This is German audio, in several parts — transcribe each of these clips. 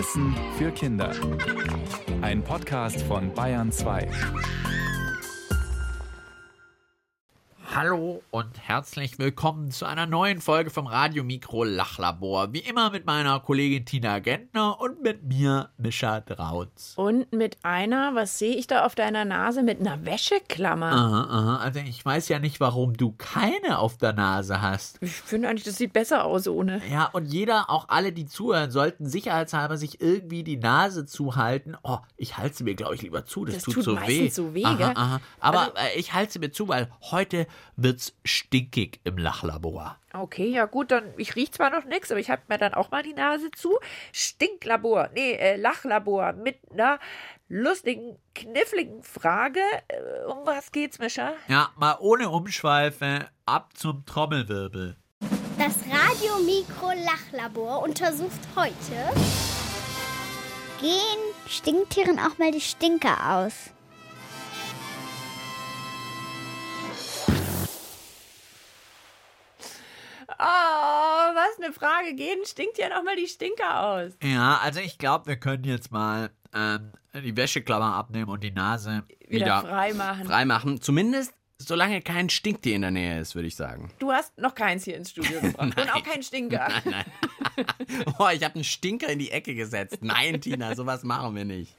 Wissen für Kinder. Ein Podcast von Bayern 2. Hallo und herzlich willkommen zu einer neuen Folge vom Radio Mikro Lachlabor. Wie immer mit meiner Kollegin Tina Gentner und mit mir, Mischa Drautz. Und mit einer, was sehe ich da auf deiner Nase, mit einer Wäscheklammer. Aha, aha. Also ich weiß ja nicht, warum du keine auf der Nase hast. Ich finde eigentlich, das sieht besser aus ohne. Ja, und jeder, auch alle, die zuhören, sollten sicherheitshalber sich irgendwie die Nase zuhalten. Oh, ich halte sie mir, glaube ich, lieber zu. Das, Das tut, tut so weh. so weh, aha, aha. Aber Also- äh, ich halte sie mir zu, weil heute wird's stinkig im Lachlabor. Okay, ja gut, dann, ich rieche zwar noch nichts, aber ich halte mir dann auch mal die Nase zu. Stinklabor, nee, äh, Lachlabor mit einer lustigen, kniffligen Frage. Äh, um was geht's, Mischa? Ja, mal ohne Umschweife, ab zum Trommelwirbel. Das Radio Mikro Lachlabor untersucht heute Gehen Stinktieren auch mal die Stinker aus? Oh, was eine Frage. Gehen stinkt ja noch mal die Stinker aus. Ja, also ich glaube, wir können jetzt mal ähm, die Wäscheklammer abnehmen und die Nase Wieder, wieder, frei machen. freimachen. Zumindest solange kein Stinktier in der Nähe ist, würde ich sagen. Du hast noch keins hier ins Studio gebracht. Und auch keinen Stinker. Nein. oh, ich habe einen Stinker in die Ecke gesetzt. Nein, Tina, sowas machen wir nicht.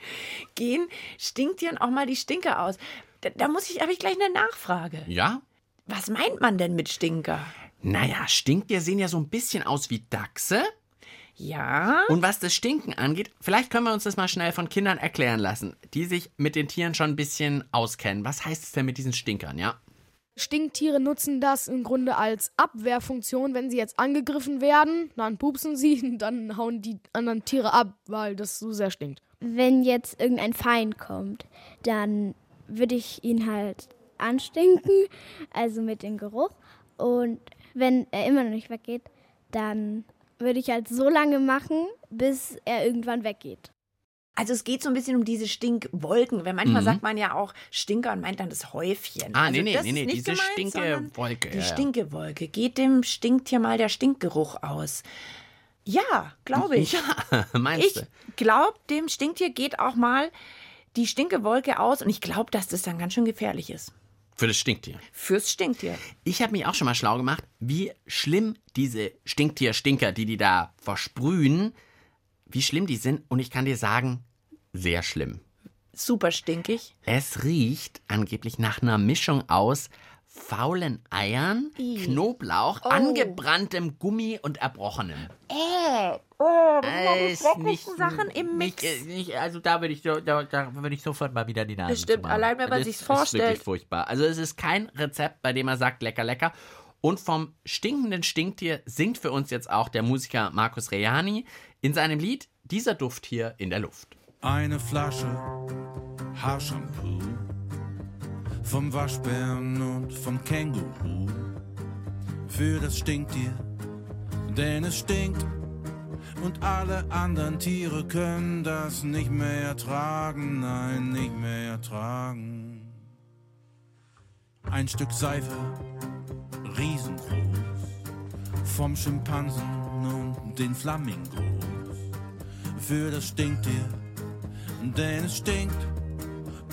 Gehen Stinktieren auch mal die Stinker aus. Da, da muss ich, habe ich gleich eine Nachfrage. Ja? Was meint man denn mit Stinker? Naja, Stinktier sehen ja so ein bisschen aus wie Dachse. Ja. Und was das Stinken angeht, vielleicht können wir uns das mal schnell von Kindern erklären lassen, die sich mit den Tieren schon ein bisschen auskennen. Was heißt es denn mit diesen Stinkern, ja? Stinktiere nutzen das im Grunde als Abwehrfunktion. Wenn sie jetzt angegriffen werden, dann pupsen sie und dann hauen die anderen Tiere ab, weil das so sehr stinkt. Wenn jetzt irgendein Feind kommt, dann würde ich ihn halt anstinken, also mit dem Geruch. Und wenn er immer noch nicht weggeht, dann würde ich halt so lange machen, bis er irgendwann weggeht. Also es geht so ein bisschen um diese Stinkwolken. Weil manchmal Mhm. sagt man ja auch Stinker und meint dann das Häufchen. Ah, also nee, nee, das nee, nee, diese gemeint, Stinkewolke. Die ja. Stinkewolke. Geht dem Stinktier mal der Stinkgeruch aus? Ja, glaube ich. Ja, meinst Ich du? glaube, dem Stinktier geht auch mal die Stinkewolke aus und ich glaube, dass das dann ganz schön gefährlich ist. Für das Stinktier. Fürs Stinktier. Ich habe mich auch schon mal schlau gemacht, wie schlimm diese Stinktier-Stinker, die die da versprühen, wie schlimm die sind. Und ich kann dir sagen, sehr schlimm. Super stinkig. Es riecht angeblich nach einer Mischung aus faulen Eiern, Knoblauch, angebranntem Gummi und Erbrochenem. Äh, oh, das Äh, ist nicht, Sachen im Mix. Nicht, äh, nicht, also da würde ich, so- da, da würde ich sofort mal wieder die Nase Das stimmt, allein wenn man Das sich's ist vorstellt. wirklich furchtbar. Also es ist kein Rezept, bei dem er sagt, lecker, lecker. Und vom stinkenden Stinktier singt für uns jetzt auch der Musiker Markus Rejani in seinem Lied Dieser Duft hier in der Luft. Eine Flasche Haarshampoo vom Waschbären und vom Känguru. Für das Stinktier, denn es stinkt. Und alle anderen Tiere können das nicht mehr ertragen, nein, nicht mehr ertragen. Ein Stück Seife, riesengroß, vom Schimpansen und den Flamingos. Für das Stinktier, denn es stinkt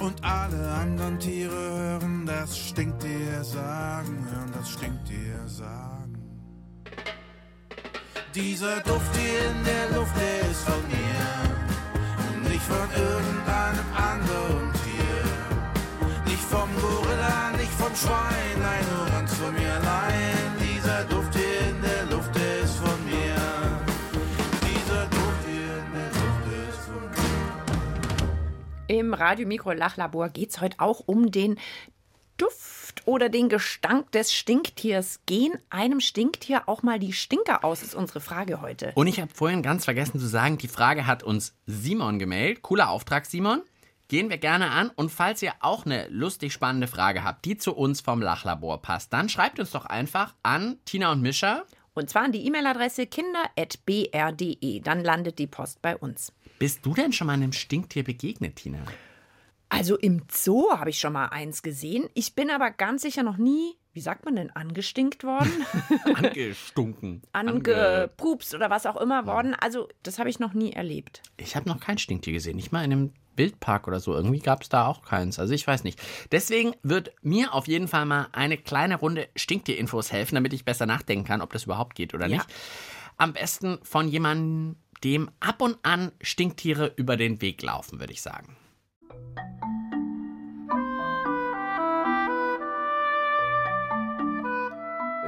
und alle anderen Tiere hören das Stinktier sagen, hören das Stinktier sagen. Dieser Duft hier in der Luft, der ist von mir, nicht von irgendeinem anderen Tier, nicht vom Gorilla, nicht vom Schwein, nein, nur ganz von mir allein. Im Radio Mikro Lachlabor geht es heute auch um den Duft oder den Gestank des Stinktiers. Gehen einem Stinktier auch mal die Stinker aus, ist unsere Frage heute. Und ich habe vorhin ganz vergessen zu sagen, die Frage hat uns Simon gemeldet. Cooler Auftrag, Simon. Gehen wir gerne an. Und falls ihr auch eine lustig spannende Frage habt, die zu uns vom Lachlabor passt, dann schreibt uns doch einfach an Tina und Mischa. Und zwar an die E-Mail-Adresse kinder.br.de. Dann landet die Post bei uns. Bist du denn schon mal einem Stinktier begegnet, Tina? Also im Zoo habe ich schon mal eins gesehen. Ich bin aber ganz sicher noch nie wie sagt man denn, angestinkt worden? Angestunken. Ange Angepupst oder was auch immer worden. Also, das habe ich noch nie erlebt. ich habe noch kein Stinktier gesehen. Nicht mal in einem Wildpark oder so. Irgendwie gab es da auch keins. Also ich weiß nicht. Deswegen wird mir auf jeden Fall mal eine kleine Runde Stinktier-Infos helfen, damit ich besser nachdenken kann, ob das überhaupt geht oder Ja. nicht. Am besten von jemandem, dem ab und an Stinktiere über den Weg laufen, würde ich sagen.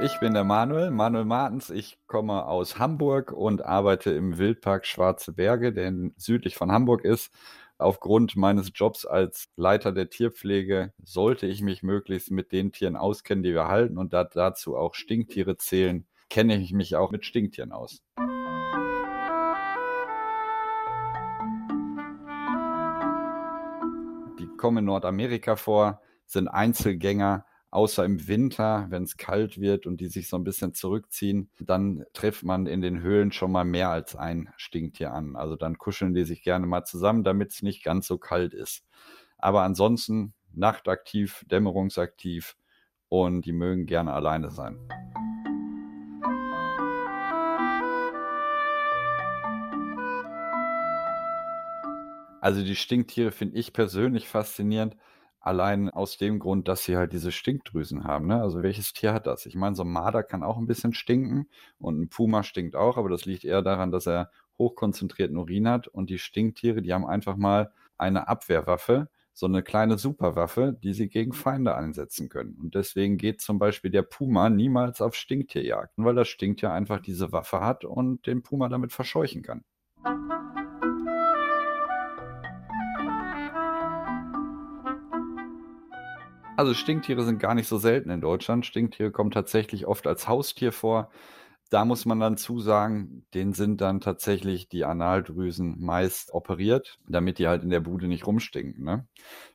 Ich bin der Manuel, Manuel Martens. Ich komme aus Hamburg und arbeite im Wildpark Schwarze Berge, der südlich von Hamburg ist. Aufgrund meines Jobs als Leiter der Tierpflege sollte ich mich möglichst mit den Tieren auskennen, die wir halten und da dazu auch Stinktiere zählen, kenne ich mich auch mit Stinktieren aus. Kommen in Nordamerika vor, sind Einzelgänger, außer im Winter, wenn es kalt wird und die sich so ein bisschen zurückziehen, dann trifft man in den Höhlen schon mal mehr als ein Stinktier an. Also dann kuscheln die sich gerne mal zusammen, damit es nicht ganz so kalt ist. Aber ansonsten nachtaktiv, dämmerungsaktiv und die mögen gerne alleine sein. Also die Stinktiere finde ich persönlich faszinierend, allein aus dem Grund, dass sie halt diese Stinkdrüsen haben. Ne? Also welches Tier hat das? Ich meine, so ein Marder kann auch ein bisschen stinken und ein Puma stinkt auch, aber das liegt eher daran, dass er hochkonzentrierten Urin hat und die Stinktiere, die haben einfach mal eine Abwehrwaffe, so eine kleine Superwaffe, die sie gegen Feinde einsetzen können. Und deswegen geht zum Beispiel der Puma niemals auf Stinktierjagd, weil das Stinktier einfach diese Waffe hat und den Puma damit verscheuchen kann. Also Stinktiere sind gar nicht so selten in Deutschland. Stinktiere kommen tatsächlich oft als Haustier vor. Da muss man dann zusagen, denen sind dann tatsächlich die Analdrüsen meist operiert, damit die halt in der Bude nicht rumstinken. Ne?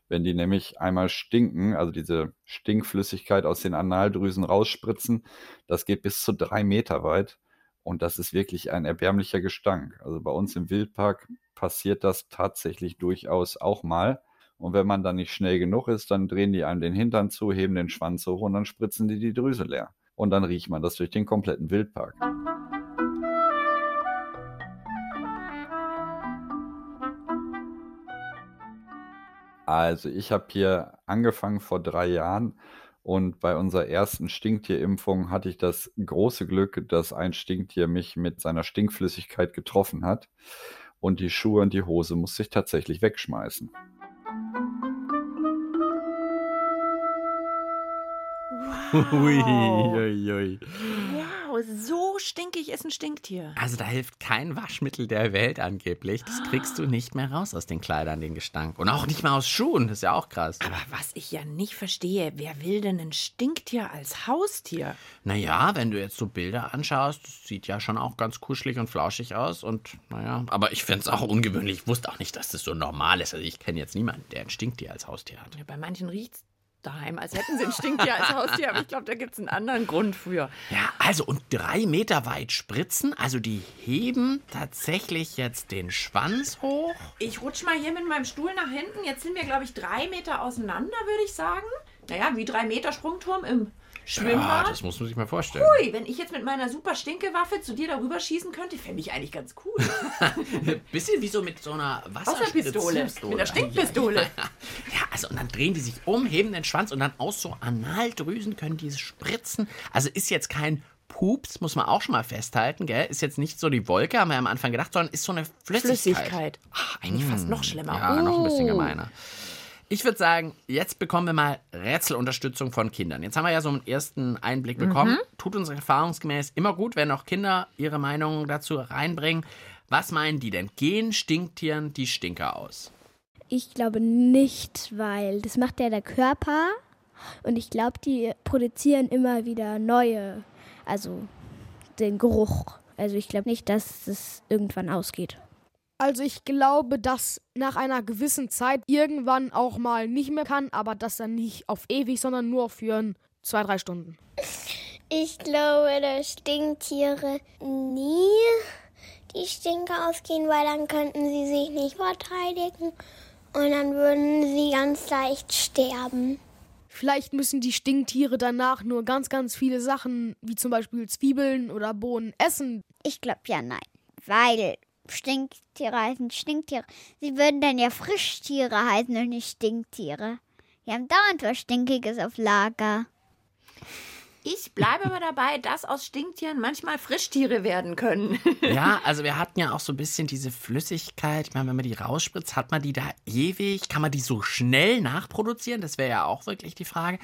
Wenn die nämlich einmal stinken, also diese Stinkflüssigkeit aus den Analdrüsen rausspritzen, das geht bis zu drei Meter weit. Und das ist wirklich ein erbärmlicher Gestank. Also bei uns im Wildpark passiert das tatsächlich durchaus auch mal. Und wenn man dann nicht schnell genug ist, dann drehen die einem den Hintern zu, heben den Schwanz hoch und dann spritzen die die Drüse leer. Und dann riecht man das durch den kompletten Wildpark. Also ich habe hier angefangen vor drei Jahren und bei unserer ersten Stinktierimpfung hatte ich das große Glück, dass ein Stinktier mich mit seiner Stinkflüssigkeit getroffen hat und die Schuhe und die Hose musste ich tatsächlich wegschmeißen. Ui, ui, ui. Wow, so stinkig ist ein Stinktier. Also da hilft kein Waschmittel der Welt angeblich. Das kriegst du nicht mehr raus aus den Kleidern, den Gestank. Und auch nicht mal aus Schuhen. Das ist ja auch krass. Aber was ich ja nicht verstehe, wer will denn ein Stinktier als Haustier? Naja, wenn du jetzt so Bilder anschaust, das sieht ja schon auch ganz kuschelig und flauschig aus. Und naja, aber ich finde es auch ungewöhnlich. Ich wusste auch nicht, dass das so normal ist. Also ich kenne jetzt niemanden, der ein Stinktier als Haustier hat. Ja, bei manchen riecht's daheim, als hätten sie ein Stinktier als Haustier. Aber ich glaube, da gibt es einen anderen Grund für. Ja, also und drei Meter weit spritzen. Also die heben tatsächlich jetzt den Schwanz hoch. Ich rutsch mal hier mit meinem Stuhl nach hinten. Jetzt sind wir, glaube ich, drei Meter auseinander, würde ich sagen. Naja, wie drei Meter Sprungturm im Ja, Schwimmbad. das muss man sich mal vorstellen. Ui, wenn ich jetzt mit meiner super Stinkewaffe zu dir darüber schießen könnte, fände ich eigentlich ganz cool. Bisschen wie so mit so einer Wasserpistole. Wasserpistole. Mit einer Stinkpistole. Ja, also und dann drehen die sich um, heben den Schwanz und dann aus so Analdrüsen können die spritzen. Also ist jetzt kein Pups, muss man auch schon mal festhalten, gell? Ist jetzt nicht so die Wolke, haben wir am Anfang gedacht, sondern ist so eine Flüssigkeit. Flüssigkeit. Ach, Eigentlich fast noch schlimmer. Ja, noch ein bisschen Oh. gemeiner. Ich würde sagen, jetzt bekommen wir mal Rätselunterstützung von Kindern. Jetzt haben wir ja so einen ersten Einblick bekommen. Mhm. Tut uns erfahrungsgemäß immer gut, wenn auch Kinder ihre Meinungen dazu reinbringen. Was meinen die denn? Gehen Stinktieren die Stinker aus? Ich glaube nicht, weil das macht ja der Körper und ich glaube, die produzieren immer wieder neue, also den Geruch. Also ich glaube nicht, dass es irgendwann ausgeht. Also ich glaube, dass nach einer gewissen Zeit irgendwann auch mal nicht mehr kann, aber das dann nicht auf ewig, sondern nur für zwei, drei Stunden. Ich glaube, dass Stinktiere nie die Stinke ausgehen, weil dann könnten sie sich nicht verteidigen und dann würden sie ganz leicht sterben. vielleicht müssen die Stinktiere danach nur ganz, ganz viele Sachen, wie zum Beispiel Zwiebeln oder Bohnen, essen. Ich glaube ja nein, weil Stinktiere heißen Stinktiere. Sie würden dann ja Frischtiere heißen und nicht Stinktiere. Wir haben dauernd was Stinkiges auf Lager. Ich bleibe aber dabei, dass aus Stinktieren manchmal Frischtiere werden können. Ja, also wir hatten ja auch so ein bisschen diese Flüssigkeit. Ich meine, wenn man die rausspritzt, hat man die da ewig? Kann man die so schnell nachproduzieren? Das wäre ja auch wirklich die Frage.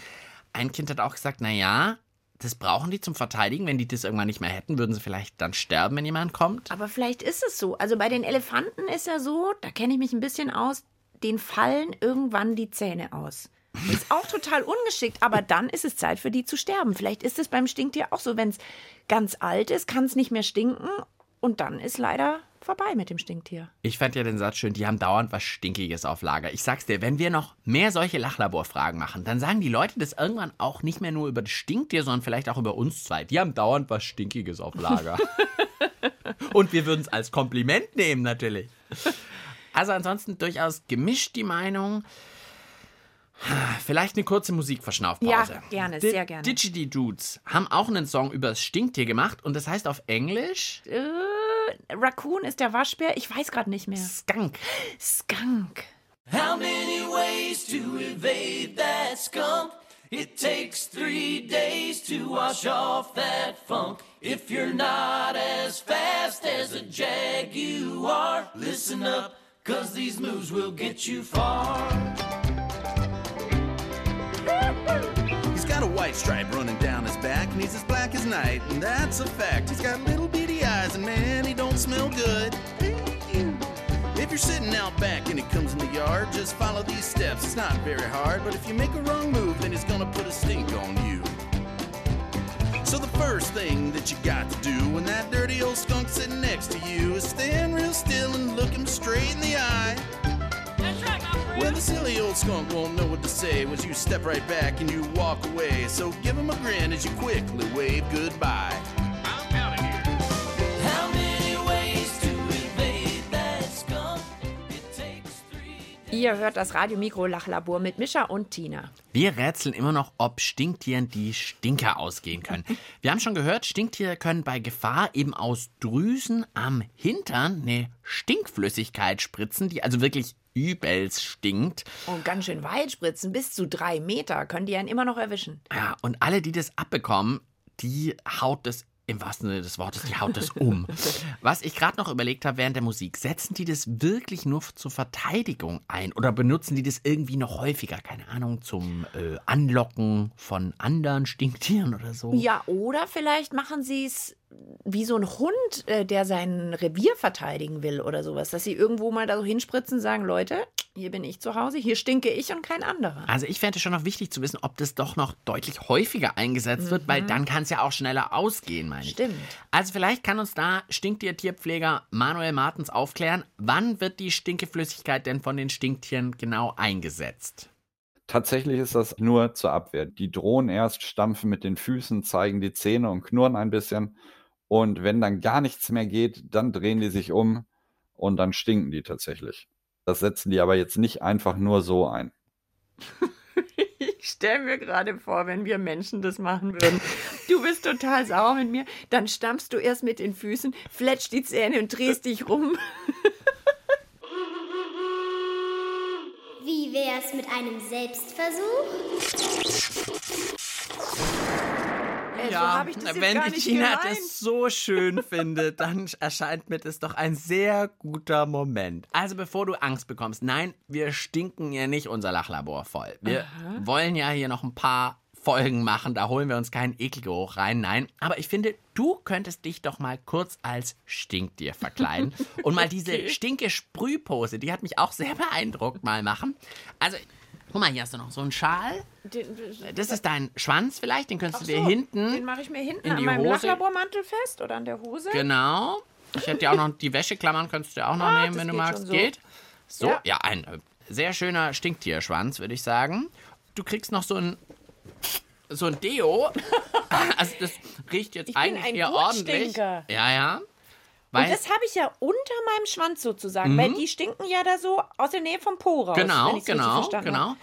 Ein Kind hat auch gesagt, na ja, das brauchen die zum Verteidigen. Wenn die das irgendwann nicht mehr hätten, würden sie vielleicht dann sterben, wenn jemand kommt. Aber vielleicht ist es so. Also bei den Elefanten ist ja so, da kenne ich mich ein bisschen aus, denen fallen irgendwann die Zähne aus. Ist auch total ungeschickt, aber dann ist es Zeit für die zu sterben. Vielleicht ist es beim Stinktier auch so, wenn es ganz alt ist, kann es nicht mehr stinken und dann ist leider vorbei mit dem Stinktier. Ich fand ja den Satz schön, die haben dauernd was Stinkiges auf Lager. Ich sag's dir, wenn wir noch mehr solche Lachlaborfragen machen, dann sagen die Leute das irgendwann auch nicht mehr nur über das Stinktier, sondern vielleicht auch über uns zwei. Die haben dauernd was Stinkiges auf Lager. Und wir würden es als Kompliment nehmen, natürlich. Also ansonsten durchaus gemischt die Meinung. Vielleicht eine kurze Musikverschnaufpause. Ja, gerne, Di- sehr gerne. Digity Dudes haben auch einen Song über das Stinktier gemacht und das heißt auf Englisch Äh, Raccoon ist der Waschbär, ich weiß gerade nicht mehr. Skunk. Skunk. How many ways to evade that skunk? It takes three days to wash off that funk. If you're not as fast as a jaguar, listen up, cause these moves will get you far. He's got a white stripe running down his back, and he's as black as night, and that's a fact. He's got little bitty eyes, and man, he don't smell good. If you're sitting out back and he comes in the yard, just follow these steps. It's not very hard, but if you make a wrong move, then he's gonna put a stink on you. So the first thing that you got to do when that dirty old skunk sitting next to you is stand real still and look him straight in the eye. Well, the silly old skunk won't know what to say once you step right back and you walk away. So give him a grin as you quickly wave goodbye. Ihr hört das Radio-Mikro Lachlabor mit Mischa und Tina. Wir rätseln immer noch, ob Stinktieren die Stinker ausgehen können. Wir haben schon gehört, Stinktiere können bei Gefahr eben aus Drüsen am Hintern eine Stinkflüssigkeit spritzen, die also wirklich übelst stinkt. Und ganz schön weit spritzen, bis zu drei Meter, können die einen immer noch erwischen. Ja, und alle, die das abbekommen, die haut das im wahrsten Sinne des Wortes, die haut das um. Was ich gerade noch überlegt habe während der Musik, setzen die das wirklich nur zur Verteidigung ein oder benutzen die das irgendwie noch häufiger, keine Ahnung, zum äh, Anlocken von anderen Stinktieren oder so? Ja, oder vielleicht machen sie es wie so ein Hund, äh, der sein Revier verteidigen will oder sowas, dass sie irgendwo mal da so hinspritzen und sagen, Leute, hier bin ich zu Hause, hier stinke ich und kein anderer. Also ich fände es schon noch wichtig zu wissen, ob das doch noch deutlich häufiger eingesetzt wird, weil dann kann es ja auch schneller ausgehen, meine ich. Stimmt. Also vielleicht kann uns da Stinktier-Tierpfleger Manuel Martens aufklären, wann wird die Stinkeflüssigkeit denn von den Stinktieren genau eingesetzt? Tatsächlich ist das nur zur Abwehr. Die drohen erst, stampfen mit den Füßen, zeigen die Zähne und knurren ein bisschen. Und wenn dann gar nichts mehr geht, dann drehen die sich um und dann stinken die tatsächlich. Das setzen die aber jetzt nicht einfach nur so ein. Ich stelle mir gerade vor, wenn wir Menschen das machen würden. Du bist total sauer mit mir, dann stampfst du erst mit den Füßen, fletscht die Zähne und drehst dich rum. Wie wär's mit einem Selbstversuch? So ich das jetzt wenn nicht Tina gemeint. das so schön findet, dann erscheint mir das doch ein sehr guter Moment. Also bevor du Angst bekommst, nein, wir stinken ja nicht unser Lachlabor voll. Wir wollen ja hier noch ein paar Folgen machen, da holen wir uns keinen Ekelgeruch rein, nein. Aber ich finde, du könntest dich doch mal kurz als Stinktier verkleiden und mal diese Stinke-Sprühpose, die hat mich auch sehr beeindruckt, mal machen. Also, guck mal, hier hast du noch so einen Schal. Das ist dein Schwanz vielleicht, den könntest du dir So, hinten Den mache ich mir hinten in an die meinem Hose. Lachlabormantel fest oder an der Hose. Genau. Ich hätte ja auch noch die Wäscheklammern, könntest du ja auch noch Ah, nehmen, wenn du magst. so. Geht. So, Ja. ja, ein äh, sehr schöner Stinktierschwanz, würde ich sagen. Du kriegst noch so ein so ein Deo. Also das riecht jetzt Ich bin eigentlich ein eher ordentlich. Gutstinker. Ja, ja. Und Weil, das habe ich ja unter meinem Schwanz sozusagen, weil die stinken ja da so aus der Nähe vom Po raus. Mhm. genau, genau, genau. habe.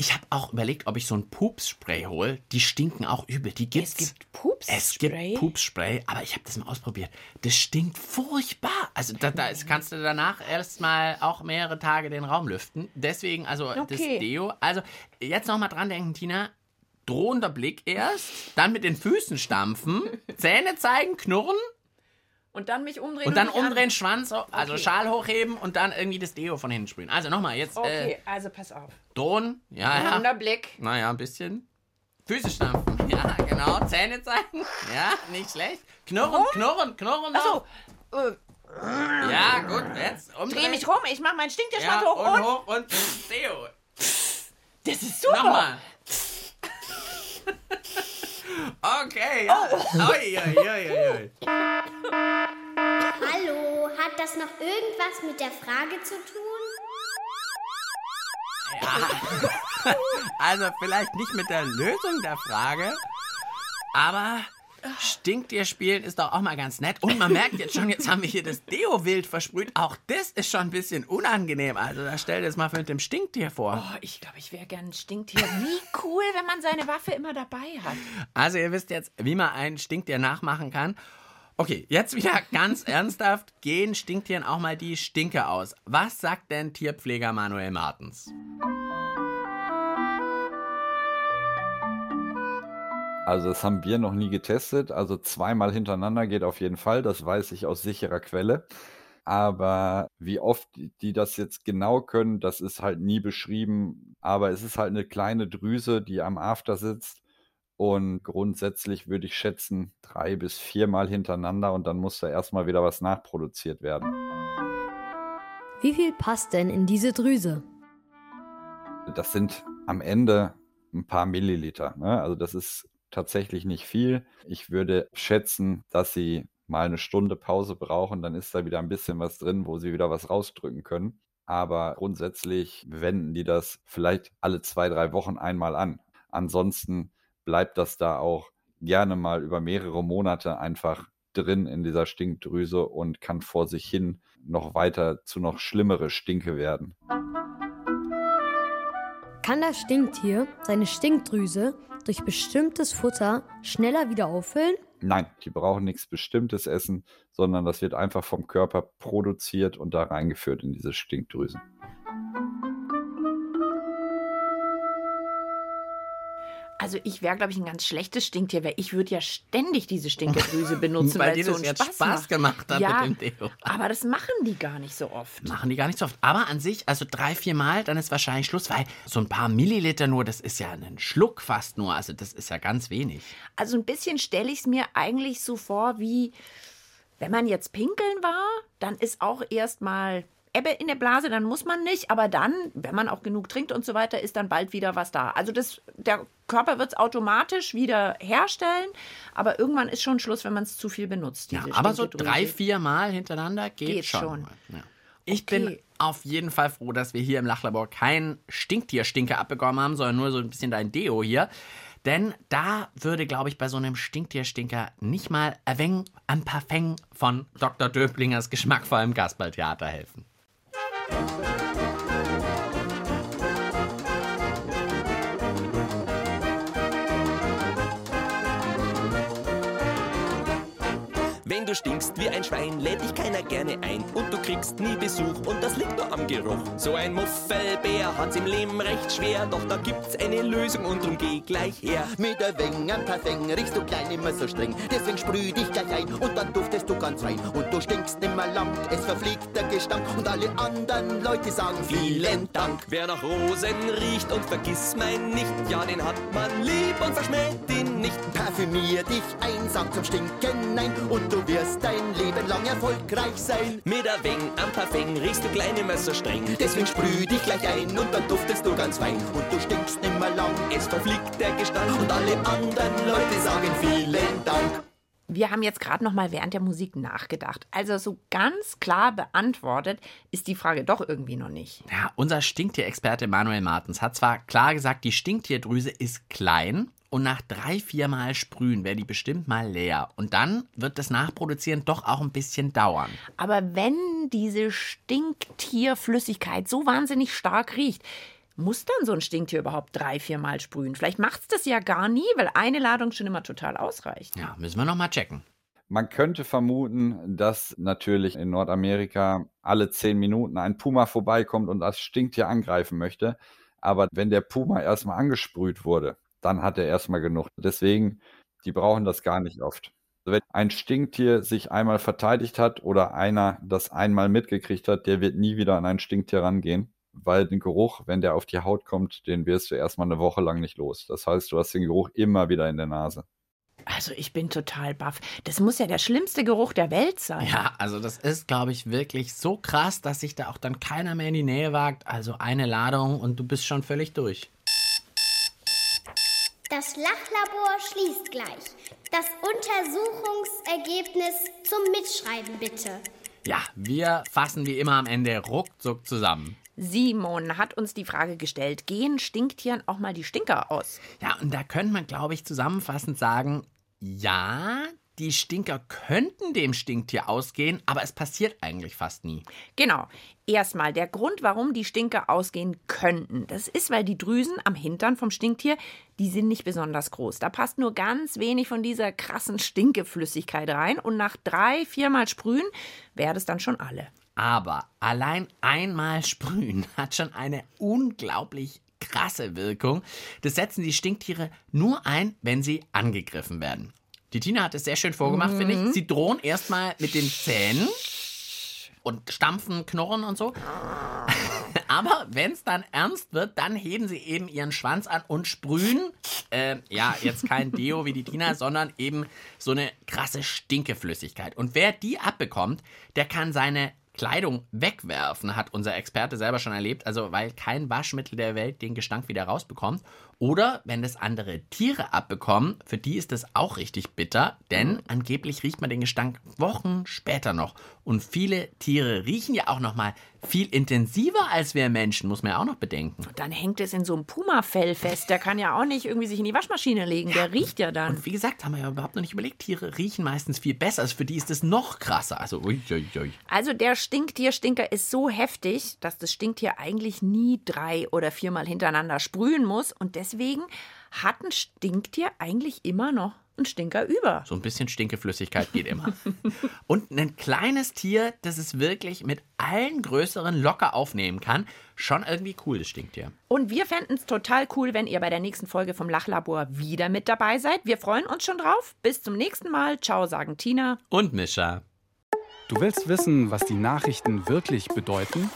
Ich habe auch überlegt, ob ich so ein Pupsspray hole. Die stinken auch übel. Die gibt's. Es gibt Pupsspray? Es gibt Pupsspray, aber ich habe das mal ausprobiert. Das stinkt furchtbar. Also da, da ist, kannst du danach erstmal auch mehrere Tage den Raum lüften. Deswegen, also das Okay. Deo. Also jetzt noch mal dran denken, Tina. Drohender Blick erst, dann mit den Füßen stampfen, Zähne zeigen, knurren Und dann mich umdrehen und dann an- umdrehen, Schwanz, also Okay. Schal hochheben und dann irgendwie das Deo von hinten sprühen. Also nochmal, jetzt Okay, äh, also pass auf. drohen. Ja, ja. Runder Blick. Naja, ein bisschen. Füße stampfen. Ja, genau. Zähne zeigen. Ja, nicht schlecht. Knurren, knurren, knurren. Achso, äh, Ja, gut. Jetzt umdrehen. dreh mich rum, ich mach meinen Stinktierschwanz Ja, hoch und und... hoch und Deo. Das ist super. Nochmal. Okay, ja. Ui, ui, ui, ui. Hallo, hat das noch irgendwas mit der Frage zu tun? Also vielleicht nicht mit der Lösung der Frage, aber stinkt ihr spielen ist doch auch mal ganz nett. Und man merkt jetzt schon, jetzt haben wir hier das Deo wild versprüht. Auch das ist schon ein bisschen unangenehm. Also da stell dir das mal mit dem Stinktier vor. Oh, ich glaube, ich wäre gern ein Stinktier. Wie cool, wenn man seine Waffe immer dabei hat. Also ihr wisst jetzt, wie man ein Stinktier nachmachen kann. Okay, jetzt wieder ganz ernsthaft. Gehen Stinktieren auch mal die Stinke aus. Was sagt denn Tierpfleger Manuel Martens? Also das haben wir noch nie getestet. Also zweimal hintereinander geht auf jeden Fall. Das weiß ich aus sicherer Quelle. Aber wie oft die- das jetzt genau können, das ist halt nie beschrieben. Aber es ist halt eine kleine Drüse, die am After sitzt. Und grundsätzlich würde ich schätzen, drei bis viermal hintereinander und dann muss da erstmal wieder was nachproduziert werden. Wie viel passt denn in diese Drüse? Das sind am Ende ein paar Milliliter. Ne? Also das ist tatsächlich nicht viel. Ich würde schätzen, dass sie mal eine Stunde Pause brauchen, dann ist da wieder ein bisschen was drin, wo sie wieder was rausdrücken können. Aber grundsätzlich wenden die das vielleicht alle zwei, drei Wochen einmal an. Ansonsten bleibt das da auch gerne mal über mehrere Monate einfach drin in dieser Stinkdrüse und kann vor sich hin noch weiter zu noch schlimmere Stinke werden. Kann das Stinktier seine Stinkdrüse durch bestimmtes Futter schneller wieder auffüllen? Nein, die brauchen nichts Bestimmtes essen, sondern das wird einfach vom Körper produziert und da reingeführt in diese Stinkdrüsen. Also ich wäre, glaube ich, ein ganz schlechtes Stinktier, weil ich würde ja ständig diese Stinkerdrüse benutzen, Weil weil, dir es so das jetzt Spaß, Spaß macht. gemacht hat ja, mit dem Deo. aber das machen die gar nicht so oft. Machen die gar nicht so oft. Aber an sich, also drei, vier Mal, dann ist wahrscheinlich Schluss, weil so ein paar Milliliter nur, das ist ja ein Schluck fast nur. Also das ist ja ganz wenig. Also ein bisschen stelle ich es mir eigentlich so vor, wie wenn man jetzt pinkeln war, dann ist auch erstmal Ebbe in der Blase, dann muss man nicht, aber dann, wenn man auch genug trinkt und so weiter, ist dann bald wieder was da. Also das, der Körper wird es automatisch wieder herstellen, aber irgendwann ist schon Schluss, wenn man es zu viel benutzt. Ja, aber so drei, vier Mal hintereinander geht, Geht schon. schon. Ja. Ich bin Okay. auf jeden Fall froh, dass wir hier im Lachlabor kein Stinktierstinke abbekommen haben, sondern nur so ein bisschen dein Deo hier. Denn da würde, glaube ich, bei so einem Stinktierstinker nicht mal ein wenig an Parfum von Dr. Döblingers geschmackvollem Kasperltheater helfen. Wenn du stinkst wie ein Schwein, lädt dich keiner gerne ein und du kriegst nie Besuch und das liegt nur am Geruch. So ein Muffelbär hat's im Leben recht schwer, doch da gibt's eine Lösung und drum geh gleich her. Mit ein wenig an Parfum riechst du klein immer so streng. Deswegen sprüh dich gleich ein und dann duftest du ganz rein. Und du stinkst nimmer lang, es verfliegt der Gestank. Und alle anderen Leute sagen vielen Dank. Wer nach Rosen riecht und vergiss mein nicht, ja, den hat man lieb und verschmäht ihn nicht. Parfümier dich einsam zum Stinken nein und du wirst dein Leben lang erfolgreich sein. Mit ein wenig am Parfum riechst du klein immer so streng. Deswegen sprüh dich gleich ein und dann duftest du ganz fein. Und du stinkst nimmer lang, Es verfliegt der Gestank und alle anderen Leute sagen vielen Dank. Wir haben jetzt gerade noch mal während der Musik nachgedacht. Also so ganz klar beantwortet ist die Frage doch irgendwie noch nicht. Ja, unser Stinktierexperte Manuel Martens hat zwar klar gesagt, die Stinktierdrüse ist klein und nach drei, vier Mal sprühen wäre die bestimmt mal leer. Und dann wird das Nachproduzieren doch auch ein bisschen dauern. Aber wenn diese Stinktierflüssigkeit so wahnsinnig stark riecht, Muss dann so ein Stinktier überhaupt drei, viermal sprühen? Vielleicht macht es das ja gar nie, weil eine Ladung schon immer total ausreicht. Ja, müssen wir nochmal checken. Man könnte vermuten, dass natürlich in Nordamerika alle zehn Minuten ein Puma vorbeikommt und das Stinktier angreifen möchte. Aber wenn der Puma erstmal angesprüht wurde, dann hat er erstmal genug. Deswegen, die brauchen das gar nicht oft. Also wenn ein Stinktier sich einmal verteidigt hat oder einer das einmal mitgekriegt hat, der wird nie wieder an ein Stinktier rangehen, weil den Geruch, wenn der auf die Haut kommt, den wirst du erstmal eine Woche lang nicht los. Das heißt, du hast den Geruch immer wieder in der Nase. Also ich bin total baff. Das muss ja der schlimmste Geruch der Welt sein. Ja, also das ist, glaube ich, wirklich so krass, dass sich da auch dann keiner mehr in die Nähe wagt. Also eine Ladung und du bist schon völlig durch. Das Lachlabor schließt gleich. Das Untersuchungsergebnis zum Mitschreiben bitte. Ja, wir fassen wie immer am Ende ruckzuck zusammen. Simon hat uns die Frage gestellt, gehen Stinktieren auch mal die Stinker aus? Ja, und da könnte man, glaube ich, zusammenfassend sagen, ja, die Stinker könnten dem Stinktier ausgehen, aber es passiert eigentlich fast nie. Genau. Erstmal der Grund, warum die Stinker ausgehen könnten. Das ist, weil die Drüsen am Hintern vom Stinktier, die sind nicht besonders groß. Da passt nur ganz wenig von dieser krassen Stinkeflüssigkeit rein und nach drei, viermal sprühen wäre das dann schon alle. Aber allein einmal sprühen hat schon eine unglaublich krasse Wirkung. Das setzen die Stinktiere nur ein, wenn sie angegriffen werden. Die Tina hat es sehr schön vorgemacht, finde ich. Sie drohen erstmal mit den Zähnen und stampfen, knurren und so. Aber wenn es dann ernst wird, dann heben sie eben ihren Schwanz an und sprühen. Äh, ja, jetzt kein Deo wie die Tina, sondern eben so eine krasse Stinkeflüssigkeit. Und wer die abbekommt, der kann seine Kleidung wegwerfen, hat unser Experte selber schon erlebt. Also, weil kein Waschmittel der Welt den Gestank wieder rausbekommt. Oder wenn das andere Tiere abbekommen, für die ist das auch richtig bitter, denn angeblich riecht man den Gestank Wochen später noch. Und viele Tiere riechen ja auch noch mal viel intensiver als wir Menschen, muss man ja auch noch bedenken. Dann hängt es in so einem Puma-Fell fest. Der kann ja auch nicht irgendwie sich in die Waschmaschine legen. Der riecht ja dann. Und wie gesagt, haben wir ja überhaupt noch nicht überlegt, Tiere riechen meistens viel besser. Also für die ist das noch krasser. Also ui, ui, ui. Also der Stinktierstinker ist so heftig, dass das Stinktier eigentlich nie drei oder viermal hintereinander sprühen muss. Und deswegen hat ein Stinktier eigentlich immer noch einen Stinker über. So ein bisschen Stinkeflüssigkeit geht immer. Und ein kleines Tier, das es wirklich mit allen größeren locker aufnehmen kann. Schon irgendwie cool, das Stinktier. Und wir fänden es total cool, wenn ihr bei der nächsten Folge vom Lachlabor wieder mit dabei seid. Wir freuen uns schon drauf. Bis zum nächsten Mal. Ciao, sagen Tina. Und Mischa. Du willst wissen, was die Nachrichten wirklich bedeuten?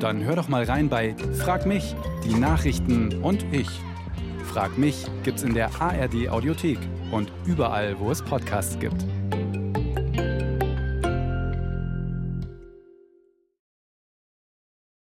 Dann hör doch mal rein bei Frag mich, die Nachrichten und ich. Frag mich gibt's in der ARD Audiothek und überall, wo es Podcasts gibt.